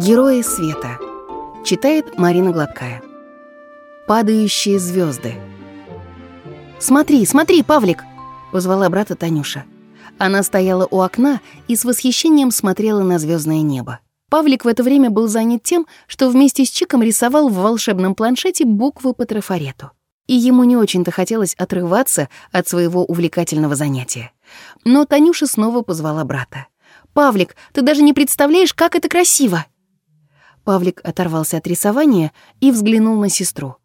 Герои света. Читает Марина Гладкая. Падающие звезды. «Смотри, смотри, Павлик!» — позвала брата Танюша. Она стояла у окна и с восхищением смотрела на звездное небо. Павлик в это время был занят тем, что вместе с Чиком рисовал в волшебном планшете буквы по трафарету. И ему не очень-то хотелось отрываться от своего увлекательного занятия. Но Танюша снова позвала брата. «Павлик, ты даже не представляешь, как это красиво!» Павлик оторвался от рисования и взглянул на сестру.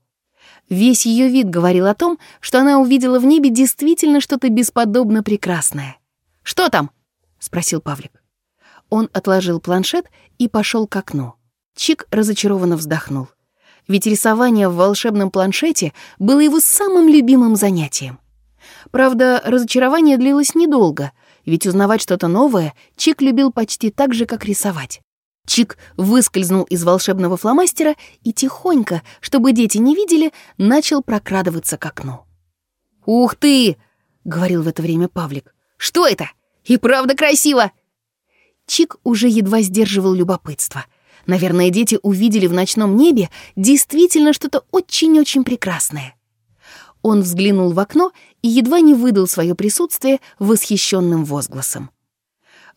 Весь ее вид говорил о том, что она увидела в небе действительно что-то бесподобно прекрасное. «Что там?» — спросил Павлик. Он отложил планшет и пошел к окну. Чик разочарованно вздохнул. Ведь рисование в волшебном планшете было его самым любимым занятием. Правда, разочарование длилось недолго, ведь узнавать что-то новое Чик любил почти так же, как рисовать. Чик выскользнул из волшебного фломастера и тихонько, чтобы дети не видели, начал прокрадываться к окну. «Ух ты!» — говорил в это время Павлик. «Что это? И правда красиво!» Чик уже едва сдерживал любопытство. Наверное, дети увидели в ночном небе действительно что-то очень-очень прекрасное. Он взглянул в окно и едва не выдал свое присутствие восхищенным возгласом.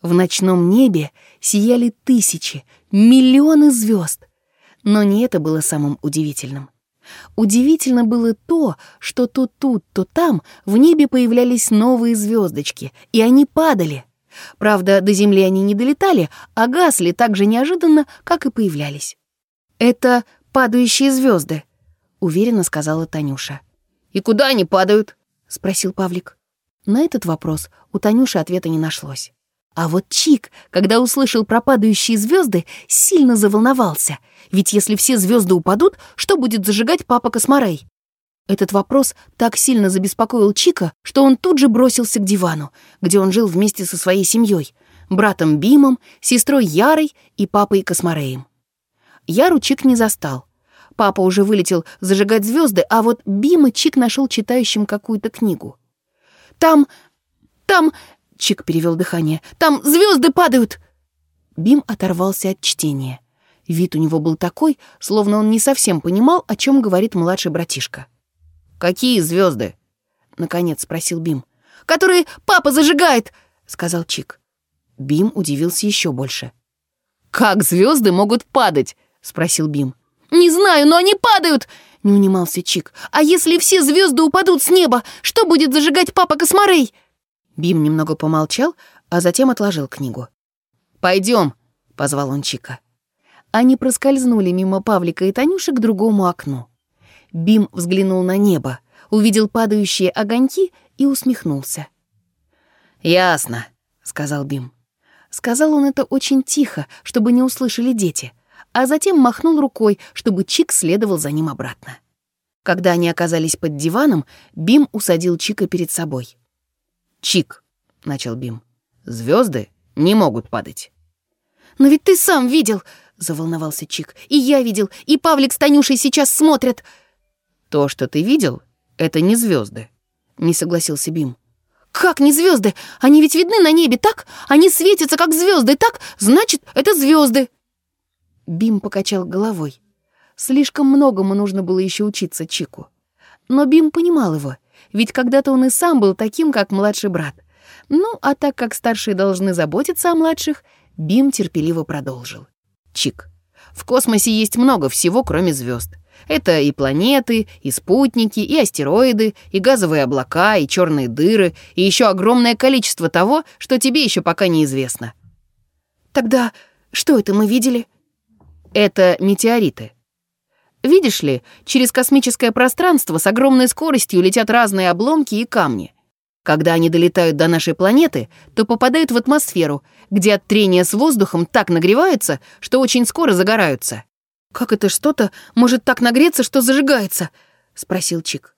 В ночном небе сияли тысячи, миллионы звезд. Но не это было самым удивительным. Удивительно было то, что то тут, то там в небе появлялись новые звездочки, и они падали. Правда, до Земли они не долетали, а гасли так же неожиданно, как и появлялись. «Это падающие звезды, уверенно сказала Танюша. «И куда они падают?» — спросил Павлик. На этот вопрос у Танюши ответа не нашлось. А вот Чик, когда услышал про падающие звезды, сильно заволновался. Ведь если все звезды упадут, что будет зажигать папа Косморей? Этот вопрос так сильно забеспокоил Чика, что он тут же бросился к дивану, где он жил вместе со своей семьей, братом Бимом, сестрой Ярой и папой Космореем. Яру Чик не застал. Папа уже вылетел зажигать звезды, а вот Бима Чик нашел читающим какую-то книгу. «Там... там...» Чик перевел дыхание. «Там звезды падают!» Бим оторвался от чтения. Вид у него был такой, словно он не совсем понимал, о чем говорит младший братишка. «Какие звезды? наконец спросил Бим. «Которые папа зажигает!» — сказал Чик. Бим удивился еще больше. «Как звезды могут падать?» — спросил Бим. «Не знаю, но они падают!» — не унимался Чик. «А если все звезды упадут с неба, что будет зажигать папа Косморей?» Бим немного помолчал, а затем отложил книгу. «Пойдем», — позвал он Чика. Они проскользнули мимо Павлика и Танюши к другому окну. Бим взглянул на небо, увидел падающие огоньки и усмехнулся. «Ясно», — сказал Бим. Сказал он это очень тихо, чтобы не услышали дети, а затем махнул рукой, чтобы Чик следовал за ним обратно. Когда они оказались под диваном, Бим усадил Чика перед собой. «Чик», — начал Бим, — «звезды не могут падать». «Но ведь ты сам видел», — заволновался Чик. «И я видел, и Павлик с Танюшей сейчас смотрят». «То, что ты видел, это не звезды», — не согласился Бим. «Как не звезды? Они ведь видны на небе, так? Они светятся, как звезды, так? Значит, это звезды. Бим покачал головой. Слишком многому нужно было еще учиться Чику. Но Бим понимал его — ведь когда-то он и сам был таким, как младший брат. Ну, а так как старшие должны заботиться о младших, Бим терпеливо продолжил. Чик. В космосе есть много всего, кроме звезд. Это и планеты, и спутники, и астероиды, и газовые облака, и черные дыры, и еще огромное количество того, что тебе еще пока неизвестно. Тогда что это мы видели? Это метеориты. Видишь ли, через космическое пространство с огромной скоростью летят разные обломки и камни. Когда они долетают до нашей планеты, то попадают в атмосферу, где от трения с воздухом так нагреваются, что очень скоро загораются. «Как это что-то может так нагреться, что зажигается?» — спросил Чик.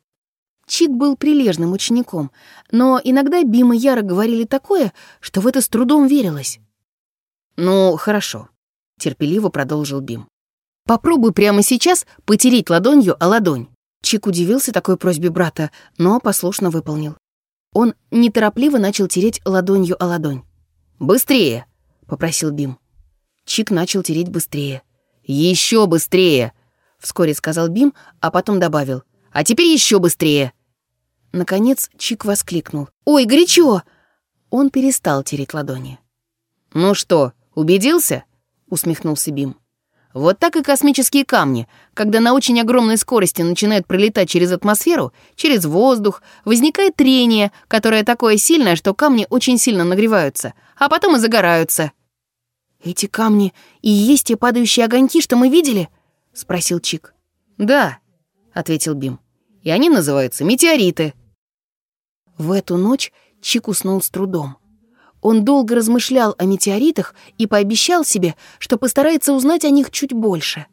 Чик был прилежным учеником, но иногда Бим и Яра говорили такое, что в это с трудом верилось. «Ну, хорошо», — терпеливо продолжил Бим. Попробуй прямо сейчас потереть ладонью о ладонь». Чик удивился такой просьбе брата, но послушно выполнил. Он неторопливо начал тереть ладонью о ладонь. «Быстрее!» — попросил Бим. Чик начал тереть быстрее. «Еще быстрее!» — вскоре сказал Бим, а потом добавил. «А теперь еще быстрее!» Наконец Чик воскликнул. «Ой, горячо!» Он перестал тереть ладони. «Ну что, убедился?» — усмехнулся Бим. Вот так и космические камни, когда на очень огромной скорости начинают пролетать через атмосферу, через воздух, возникает трение, которое такое сильное, что камни очень сильно нагреваются, а потом и загораются. «Эти камни и есть те падающие огоньки, что мы видели?» — спросил Чик. «Да», — ответил Бим. «И они называются метеориты». В эту ночь Чик уснул с трудом. Он долго размышлял о метеоритах и пообещал себе, что постарается узнать о них чуть больше.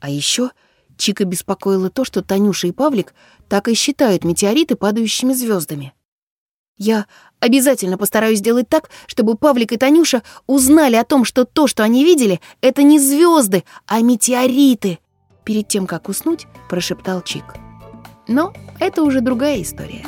А еще Чика беспокоило то, что Танюша и Павлик так и считают метеориты падающими звездами. «Я обязательно постараюсь сделать так, чтобы Павлик и Танюша узнали о том, что то, что они видели, это не звезды, а метеориты», перед тем, как уснуть, прошептал Чик. Но это уже другая история.